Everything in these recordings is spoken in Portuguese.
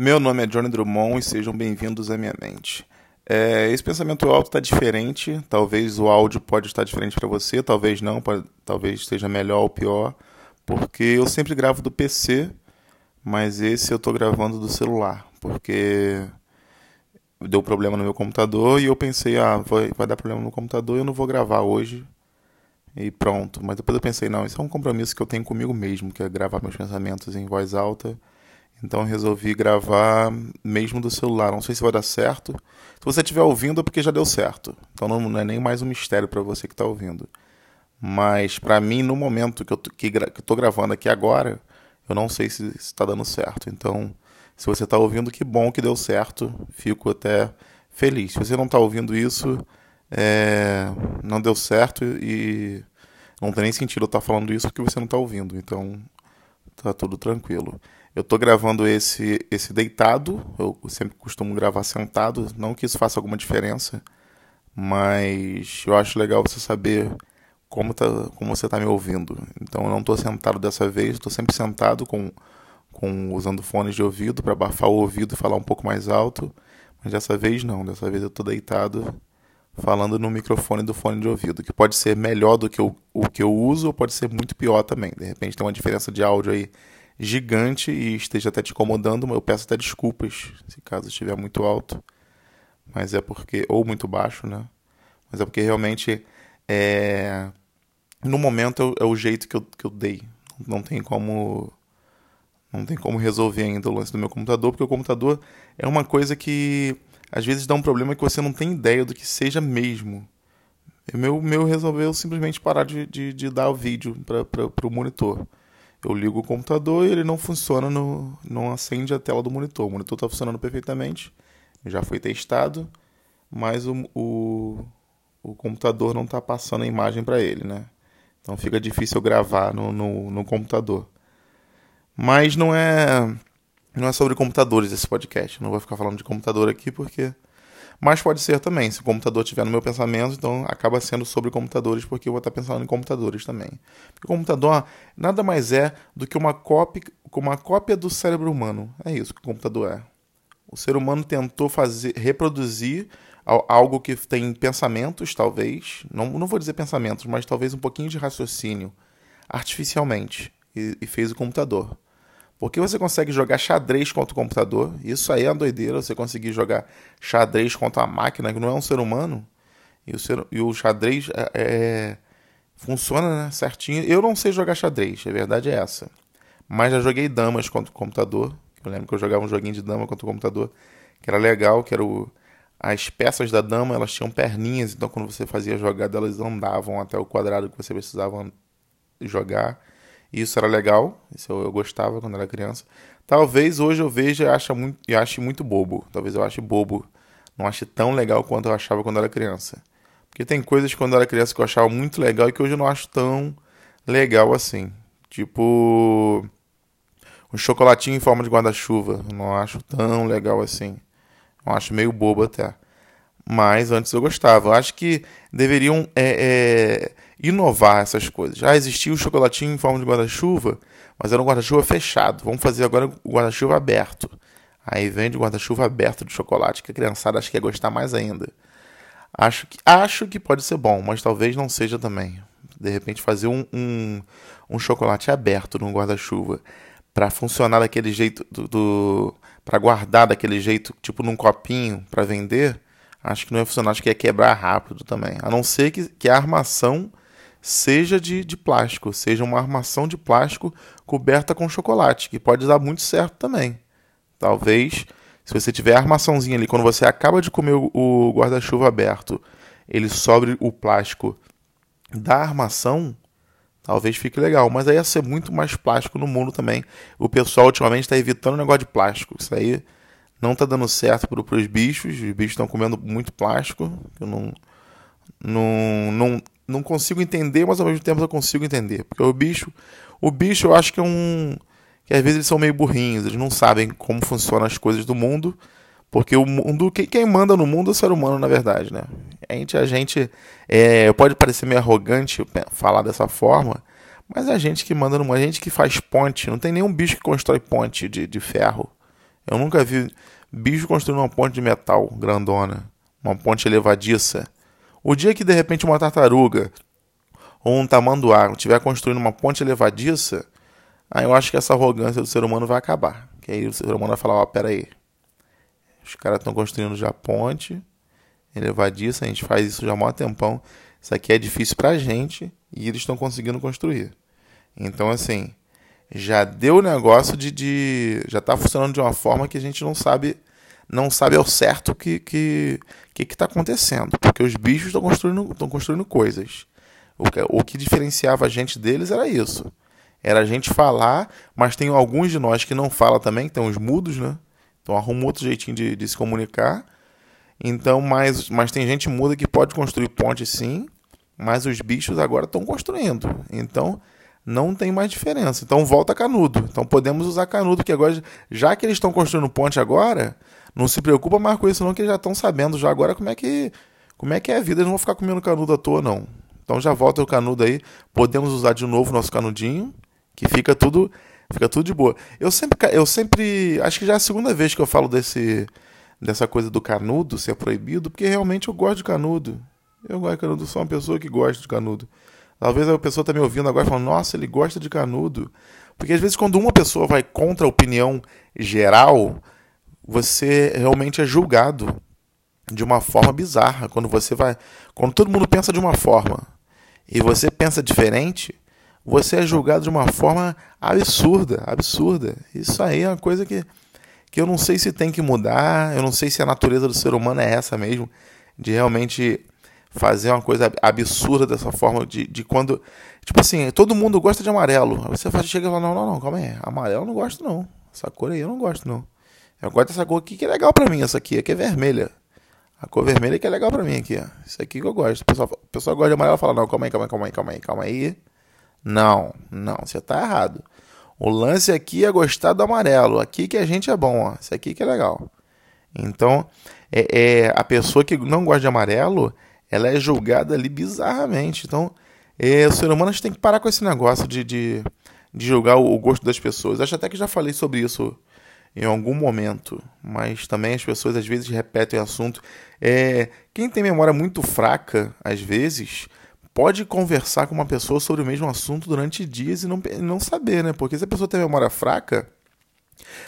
Meu nome é Johnny Drummond e sejam bem-vindos à minha mente. É, esse pensamento alto está diferente, talvez o áudio pode estar diferente para você, talvez não, pode, talvez esteja melhor ou pior, porque eu sempre gravo do PC, mas esse eu estou gravando do celular, porque deu problema no meu computador e eu pensei, ah, vai, vai dar problema no computador, eu não vou gravar hoje e pronto. Mas depois eu pensei, não, isso é um compromisso que eu tenho comigo mesmo, que é gravar meus pensamentos em voz alta então resolvi gravar mesmo do celular. Não sei se vai dar certo. Se você estiver ouvindo é porque já deu certo. Então não é nem mais um mistério para você que está ouvindo. Mas para mim, no momento que eu estou gravando aqui agora, eu não sei se está dando certo. Então, se você está ouvindo, que bom que deu certo. Fico até feliz. Se você não está ouvindo isso, é... não deu certo e não tem nem sentido eu estar tá falando isso porque você não está ouvindo. Então, tá tudo tranquilo. Eu estou gravando esse, esse deitado, eu sempre costumo gravar sentado, não que isso faça alguma diferença, mas eu acho legal você saber como, tá, como você está me ouvindo. Então eu não estou sentado dessa vez, estou sempre sentado com, com usando fones de ouvido para abafar o ouvido e falar um pouco mais alto, mas dessa vez não, dessa vez eu estou deitado falando no microfone do fone de ouvido, que pode ser melhor do que o, o que eu uso ou pode ser muito pior também. De repente tem uma diferença de áudio aí gigante e esteja até te incomodando, eu peço até desculpas se caso estiver muito alto. Mas é porque. Ou muito baixo, né? Mas é porque realmente é. No momento é o jeito que eu, que eu dei. Não tem como. Não tem como resolver ainda o lance do meu computador, porque o computador é uma coisa que às vezes dá um problema que você não tem ideia do que seja mesmo. O meu, meu resolveu simplesmente parar de, de, de dar o vídeo para o monitor eu ligo o computador e ele não funciona, no, não acende a tela do monitor. O monitor está funcionando perfeitamente, já foi testado, mas o, o, o computador não está passando a imagem para ele, né? Então fica difícil gravar no, no, no, computador. Mas não é não é sobre computadores esse podcast. não vou ficar falando de computador aqui porque mas pode ser também, se o computador estiver no meu pensamento, então acaba sendo sobre computadores, porque eu vou estar pensando em computadores também. Porque o computador nada mais é do que uma cópia, uma cópia do cérebro humano. É isso que o computador é. O ser humano tentou fazer, reproduzir algo que tem pensamentos, talvez, não, não vou dizer pensamentos, mas talvez um pouquinho de raciocínio, artificialmente, e, e fez o computador. Porque você consegue jogar xadrez contra o computador. Isso aí é uma doideira. Você conseguir jogar xadrez contra uma máquina que não é um ser humano. E o, ser, e o xadrez é, é, funciona né, certinho. Eu não sei jogar xadrez, a verdade é essa. Mas já joguei damas contra o computador. Eu lembro que eu jogava um joguinho de dama contra o computador. Que era legal, que era o, as peças da dama, elas tinham perninhas. Então quando você fazia a jogada, elas andavam até o quadrado que você precisava jogar. Isso era legal, isso eu, eu, gostava quando era criança. Talvez hoje eu veja e ache muito, e ache muito bobo. Talvez eu ache bobo. Não ache tão legal quanto eu achava quando era criança. Porque tem coisas quando era criança que eu achava muito legal e que hoje eu não acho tão legal assim. Tipo. Um chocolatinho em forma de guarda-chuva. Não acho tão legal assim. Eu acho meio bobo até. Mas antes eu gostava. Eu acho que deveriam. É, é inovar essas coisas. Já existia o chocolatinho em forma de guarda-chuva, mas era um guarda-chuva fechado. Vamos fazer agora o guarda-chuva aberto. Aí vende guarda-chuva aberto de chocolate, que a criançada acho que ia gostar mais ainda. Acho que, acho que pode ser bom, mas talvez não seja também. De repente fazer um, um, um chocolate aberto no guarda-chuva para funcionar daquele jeito do, do para guardar daquele jeito, tipo num copinho para vender, acho que não ia funcionar, acho que ia quebrar rápido também. A não ser que, que a armação seja de, de plástico, seja uma armação de plástico coberta com chocolate, que pode dar muito certo também. Talvez, se você tiver a armaçãozinha ali, quando você acaba de comer o guarda-chuva aberto, ele sobre o plástico da armação, talvez fique legal. Mas aí ia ser muito mais plástico no mundo também. O pessoal ultimamente está evitando o negócio de plástico. Isso aí não está dando certo para os bichos. Os bichos estão comendo muito plástico. Não, não, não, não consigo entender, mas ao mesmo tempo eu consigo entender. Porque o bicho, o bicho eu acho que é um. que às vezes eles são meio burrinhos, eles não sabem como funcionam as coisas do mundo. Porque o mundo, quem manda no mundo é o ser humano, na verdade, né? A gente, a gente é, pode parecer meio arrogante falar dessa forma, mas é a gente que manda no mundo, a gente que faz ponte. Não tem nenhum bicho que constrói ponte de, de ferro. Eu nunca vi bicho construindo uma ponte de metal grandona, uma ponte elevadiça. O dia que de repente uma tartaruga ou um tamanduá estiver construindo uma ponte elevadiça, aí eu acho que essa arrogância do ser humano vai acabar. Que aí o ser humano vai falar, ó, oh, pera aí. Os caras estão construindo já ponte elevadiça, a gente faz isso já há um tempão. Isso aqui é difícil pra gente e eles estão conseguindo construir. Então, assim, já deu o negócio de, de. Já está funcionando de uma forma que a gente não sabe não sabe ao certo o que que que está acontecendo, porque os bichos estão construindo, estão construindo coisas. O que, o que diferenciava a gente deles era isso. Era a gente falar, mas tem alguns de nós que não fala também, que tem os mudos, né? Então arruma outro jeitinho de, de se comunicar. Então, mas, mas tem gente muda que pode construir ponte sim, mas os bichos agora estão construindo. Então, não tem mais diferença. Então volta canudo. Então podemos usar canudo, porque agora, já que eles estão construindo ponte agora, não se preocupa mais com isso, não, que eles já estão sabendo já agora como é que como é que é a vida. Eles não vão ficar comendo canudo à toa, não. Então já volta o canudo aí. Podemos usar de novo o nosso canudinho, que fica tudo fica tudo de boa. Eu sempre, eu sempre, acho que já é a segunda vez que eu falo desse dessa coisa do canudo ser proibido, porque realmente eu gosto de canudo. Eu gosto de canudo, sou uma pessoa que gosta de canudo. Talvez a pessoa está me ouvindo agora falando, nossa, ele gosta de canudo. Porque às vezes quando uma pessoa vai contra a opinião geral, você realmente é julgado de uma forma bizarra. Quando você vai. Quando todo mundo pensa de uma forma e você pensa diferente, você é julgado de uma forma absurda, absurda. Isso aí é uma coisa que, que eu não sei se tem que mudar, eu não sei se a natureza do ser humano é essa mesmo, de realmente fazer uma coisa absurda dessa forma, de, de quando. Tipo assim, todo mundo gosta de amarelo. Aí você chega e fala: não, não, não, calma aí. Amarelo eu não gosto, não. Essa cor aí eu não gosto, não. Eu gosto dessa cor aqui que é legal pra mim, essa aqui, aqui é vermelha. A cor vermelha que é legal pra mim aqui, ó. Isso aqui que eu gosto. O pessoal, o pessoal gosta de amarelo e fala: não, calma aí, calma aí, calma aí, calma aí, calma aí. Não, não, você tá errado. O lance aqui é gostar do amarelo. Aqui que a gente é bom, ó. Isso aqui que é legal. Então, é, é, a pessoa que não gosta de amarelo, ela é julgada ali bizarramente. Então, é, o ser humano a gente tem que parar com esse negócio de, de, de julgar o, o, gosto das pessoas. Acho até que já falei sobre isso em algum momento, mas também as pessoas às vezes repetem o assunto. É, quem tem memória muito fraca, às vezes, pode conversar com uma pessoa sobre o mesmo assunto durante dias e não, não saber, né? Porque se a pessoa tem memória fraca,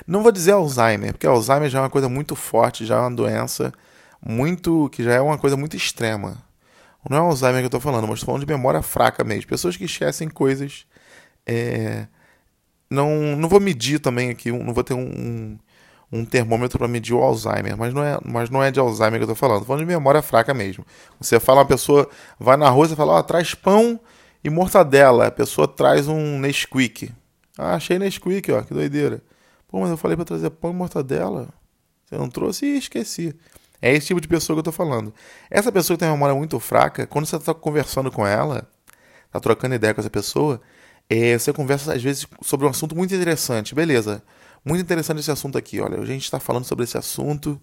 não vou dizer Alzheimer, porque Alzheimer já é uma coisa muito forte, já é uma doença muito. que já é uma coisa muito extrema. Não é Alzheimer que eu estou falando, mas falando de memória fraca mesmo. Pessoas que esquecem coisas. É... Não, não vou medir também aqui, não vou ter um, um termômetro para medir o Alzheimer, mas não, é, mas não é de Alzheimer que eu estou falando, estou falando de memória fraca mesmo. Você fala, uma pessoa vai na rua e fala, ó, oh, traz pão e mortadela. A pessoa traz um Nesquik. Ah, achei Nesquik, ó, que doideira. Pô, mas eu falei para trazer pão e mortadela. Você não trouxe e esqueci. É esse tipo de pessoa que eu tô falando. Essa pessoa que tem uma memória muito fraca, quando você tá conversando com ela, tá trocando ideia com essa pessoa, é, você conversa às vezes sobre um assunto muito interessante. Beleza, muito interessante esse assunto aqui. Olha, a gente está falando sobre esse assunto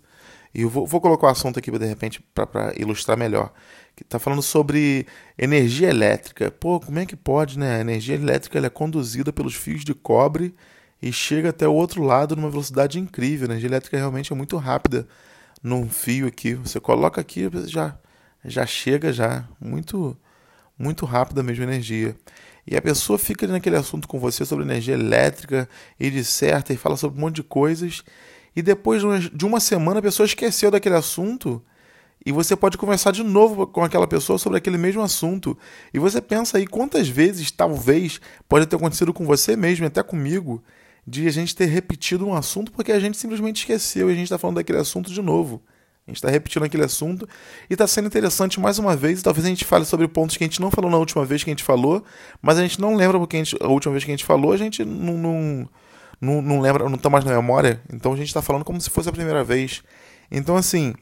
e eu vou, vou colocar o assunto aqui de repente para ilustrar melhor. Que tá falando sobre energia elétrica. Pô, como é que pode, né? A energia elétrica é conduzida pelos fios de cobre e chega até o outro lado numa velocidade incrível. A energia elétrica realmente é muito rápida num fio aqui. Você coloca aqui, já já chega já muito muito rápida mesmo a energia. E a pessoa fica naquele assunto com você sobre energia elétrica e disserta e fala sobre um monte de coisas. E depois de uma semana a pessoa esqueceu daquele assunto e você pode conversar de novo com aquela pessoa sobre aquele mesmo assunto. E você pensa aí quantas vezes, talvez, pode ter acontecido com você mesmo, até comigo, de a gente ter repetido um assunto porque a gente simplesmente esqueceu e a gente está falando daquele assunto de novo. A gente está repetindo aquele assunto e está sendo interessante mais uma vez. Talvez a gente fale sobre pontos que a gente não falou na última vez que a gente falou, mas a gente não lembra porque a, gente, a última vez que a gente falou, a gente não, não, não, não lembra, não está mais na memória. Então a gente está falando como se fosse a primeira vez. Então, assim,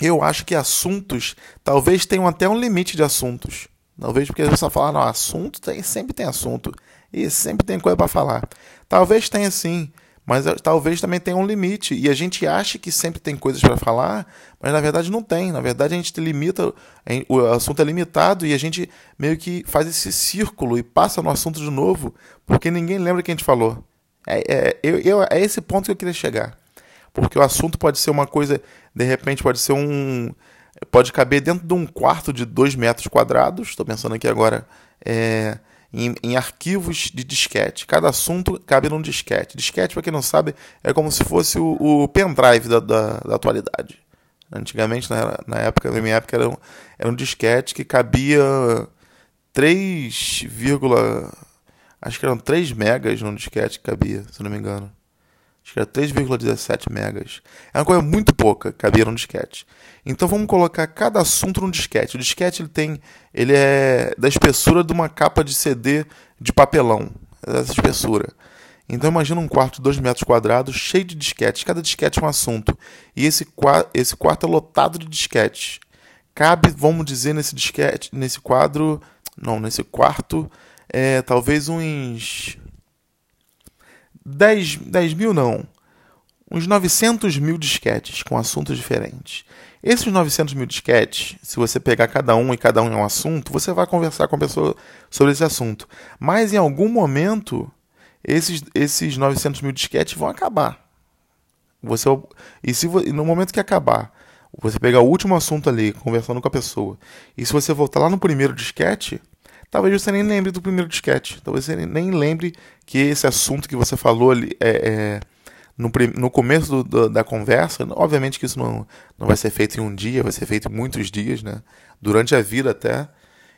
eu acho que assuntos talvez tenham até um limite de assuntos. Talvez porque pessoa fala, não, assunto tem, sempre tem assunto. E sempre tem coisa para falar. Talvez tenha sim, mas eh, talvez também tenha um limite. E a gente acha que sempre tem coisas para falar, mas na verdade não tem. Na verdade a gente limita, o assunto é limitado e a gente meio que faz esse círculo e passa no assunto de novo, porque ninguém lembra que a gente falou. É, é, eu, eu, é esse ponto que eu queria chegar. Porque o assunto pode ser uma coisa, de repente, pode ser um. Pode caber dentro de um quarto de 2 metros quadrados. Estou pensando aqui agora é, em, em, arquivos de disquete. Cada assunto cabe num disquete. Disquete, para quem não sabe, é como se fosse o, o pendrive da, da, da atualidade. Antigamente, na, na época, na minha época, era um, era um disquete que cabia 3, acho que eram 3 megas no disquete que cabia, se não me engano. Acho que era 3,17 megas. É uma coisa muito pouca, cabia no disquete. Então vamos colocar cada assunto no disquete. O disquete ele tem, ele é da espessura de uma capa de CD de papelão, essa espessura. Então imagina um quarto de 2 metros quadrados cheio de disquetes. Cada disquete é um assunto. E esse, esse quarto é lotado de disquetes. Cabe, vamos dizer, nesse disquete, nesse quadro, não, nesse quarto, é, talvez uns 10, 10 mil não, uns 900 mil disquetes com assuntos diferentes. Esses 900 mil disquetes, se você pegar cada um e cada um é um assunto, você vai conversar com a pessoa sobre esse assunto. Mas em algum momento esses, esses 900 mil disquetes vão acabar. Você, e se no momento que acabar, você pegar o último assunto ali, conversando com a pessoa, e se você voltar lá no primeiro disquete, talvez você nem lembre do primeiro disquete. Talvez você nem lembre que esse assunto que você falou ali é, é no, no começo do, do, da conversa. Obviamente que isso não, não vai ser feito em um dia, vai ser feito em muitos dias, né? Durante a vida até.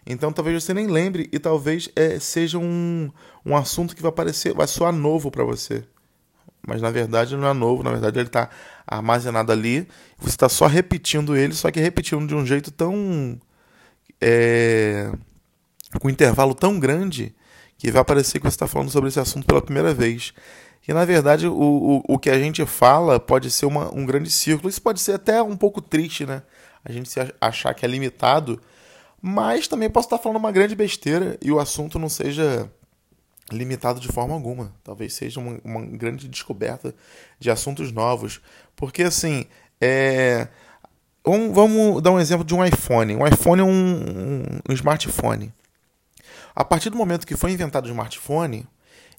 Então talvez você nem lembre e talvez é, seja um, um assunto que vai aparecer, vai soar novo para você. Mas na verdade não é novo, na verdade ele está armazenado ali. Você está só repetindo ele, só que repetindo de um jeito tão. É, com um intervalo tão grande que vai parecer que você está falando sobre esse assunto pela primeira vez. E na verdade o, o, o que a gente fala pode ser uma, um grande círculo. Isso pode ser até um pouco triste, né? A gente se achar que é limitado mas também posso estar falando uma grande besteira e o assunto não seja limitado de forma alguma. Talvez seja uma, uma grande descoberta de assuntos novos. Porque, assim, é... vamos, vamos dar um exemplo de um iPhone. Um iPhone é um, um, um smartphone. A partir do momento que foi inventado o smartphone,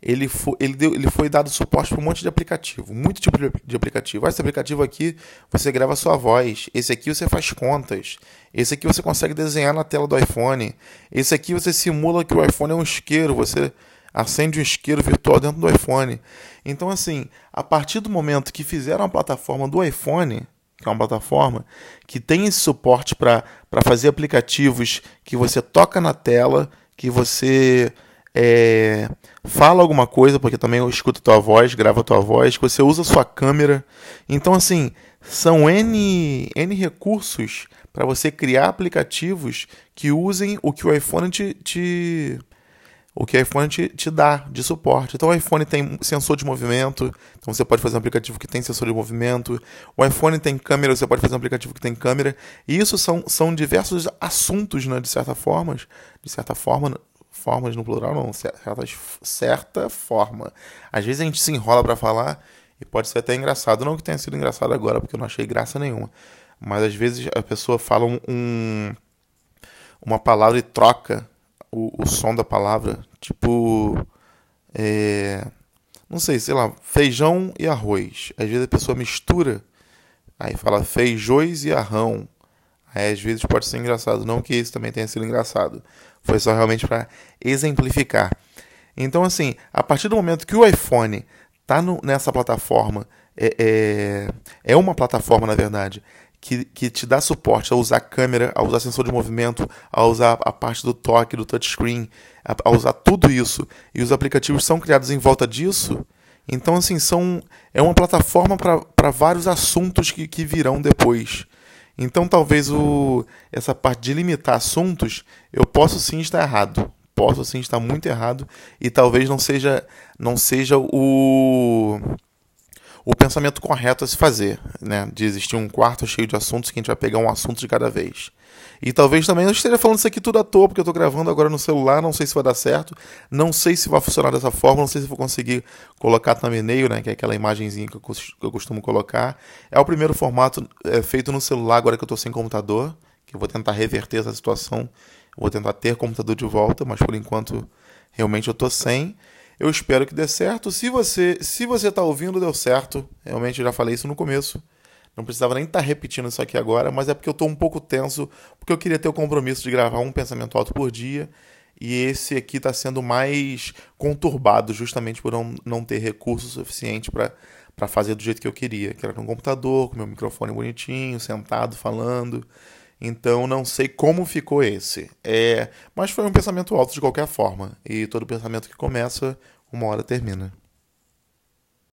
ele foi, ele, deu, ele foi dado suporte para um monte de aplicativo, muito tipo de aplicativo. Esse aplicativo aqui você grava sua voz, esse aqui você faz contas, esse aqui você consegue desenhar na tela do iPhone, esse aqui você simula que o iPhone é um isqueiro, você acende um isqueiro virtual dentro do iPhone. Então, assim, a partir do momento que fizeram a plataforma do iPhone, que é uma plataforma que tem esse suporte para fazer aplicativos que você toca na tela, que você é, fala alguma coisa, porque também eu escuto tua voz, gravo tua voz, que você usa sua câmera. Então, assim, são N, N recursos para você criar aplicativos que usem o que o iPhone te, te o que o iPhone te, te, dá de suporte. Então o iPhone tem sensor de movimento, então você pode fazer um aplicativo que tem sensor de movimento. O iPhone tem câmera, você pode fazer um aplicativo que tem câmera. E isso são, são diversos assuntos, né, de certa forma, de certa forma, formas no plural não, certas, certa forma. Às vezes a gente se enrola para falar e pode ser até engraçado, não que tenha sido engraçado agora, porque eu não achei graça nenhuma. Mas às vezes a pessoa fala um, uma palavra e troca o, o som da palavra, tipo é, não sei, sei lá, feijão e arroz. Às vezes a pessoa mistura, aí fala feijões e arrão. Aí às vezes pode ser engraçado, não que isso também tenha sido engraçado. Foi só realmente para exemplificar. Então, assim, a partir do momento que o iPhone está nessa plataforma, é, é, é, uma plataforma, na verdade, que, que te dá suporte a usar câmera, a usar sensor de movimento, a usar a parte do toque, do touchscreen, a, a usar tudo isso, e os aplicativos são criados em volta disso. Então, assim, são, é uma plataforma para vários assuntos que, que virão depois. Então, talvez o, essa parte de limitar assuntos, eu posso sim estar errado. Posso sim estar muito errado e talvez não seja não seja o o pensamento correto a se fazer, né? De existir um quarto cheio de assuntos que a gente vai pegar um assunto de cada vez. E talvez também eu esteja falando isso aqui tudo à toa, porque eu estou gravando agora no celular, não sei se vai dar certo, não sei se vai funcionar dessa forma, não sei se vou conseguir colocar thumbnail, né, que é aquela imagenzinha que eu costumo colocar. É o primeiro formato é, feito no celular agora que eu estou sem computador, que eu vou tentar reverter essa situação, vou tentar ter computador de volta, mas por enquanto realmente eu estou sem. Eu espero que dê certo. Se você se você está ouvindo, deu certo. Realmente eu já falei isso no começo. Não precisava nem estar tá repetindo isso aqui agora, mas é porque eu estou um pouco tenso, porque eu queria ter o compromisso de gravar um pensamento alto por dia. E esse aqui está sendo mais conturbado, justamente por não, não ter recurso suficiente para fazer do jeito que eu queria, que era no computador, com meu microfone bonitinho, sentado, falando. Então não sei como ficou esse. É, mas foi um pensamento alto de qualquer forma. E todo pensamento que começa, uma hora termina.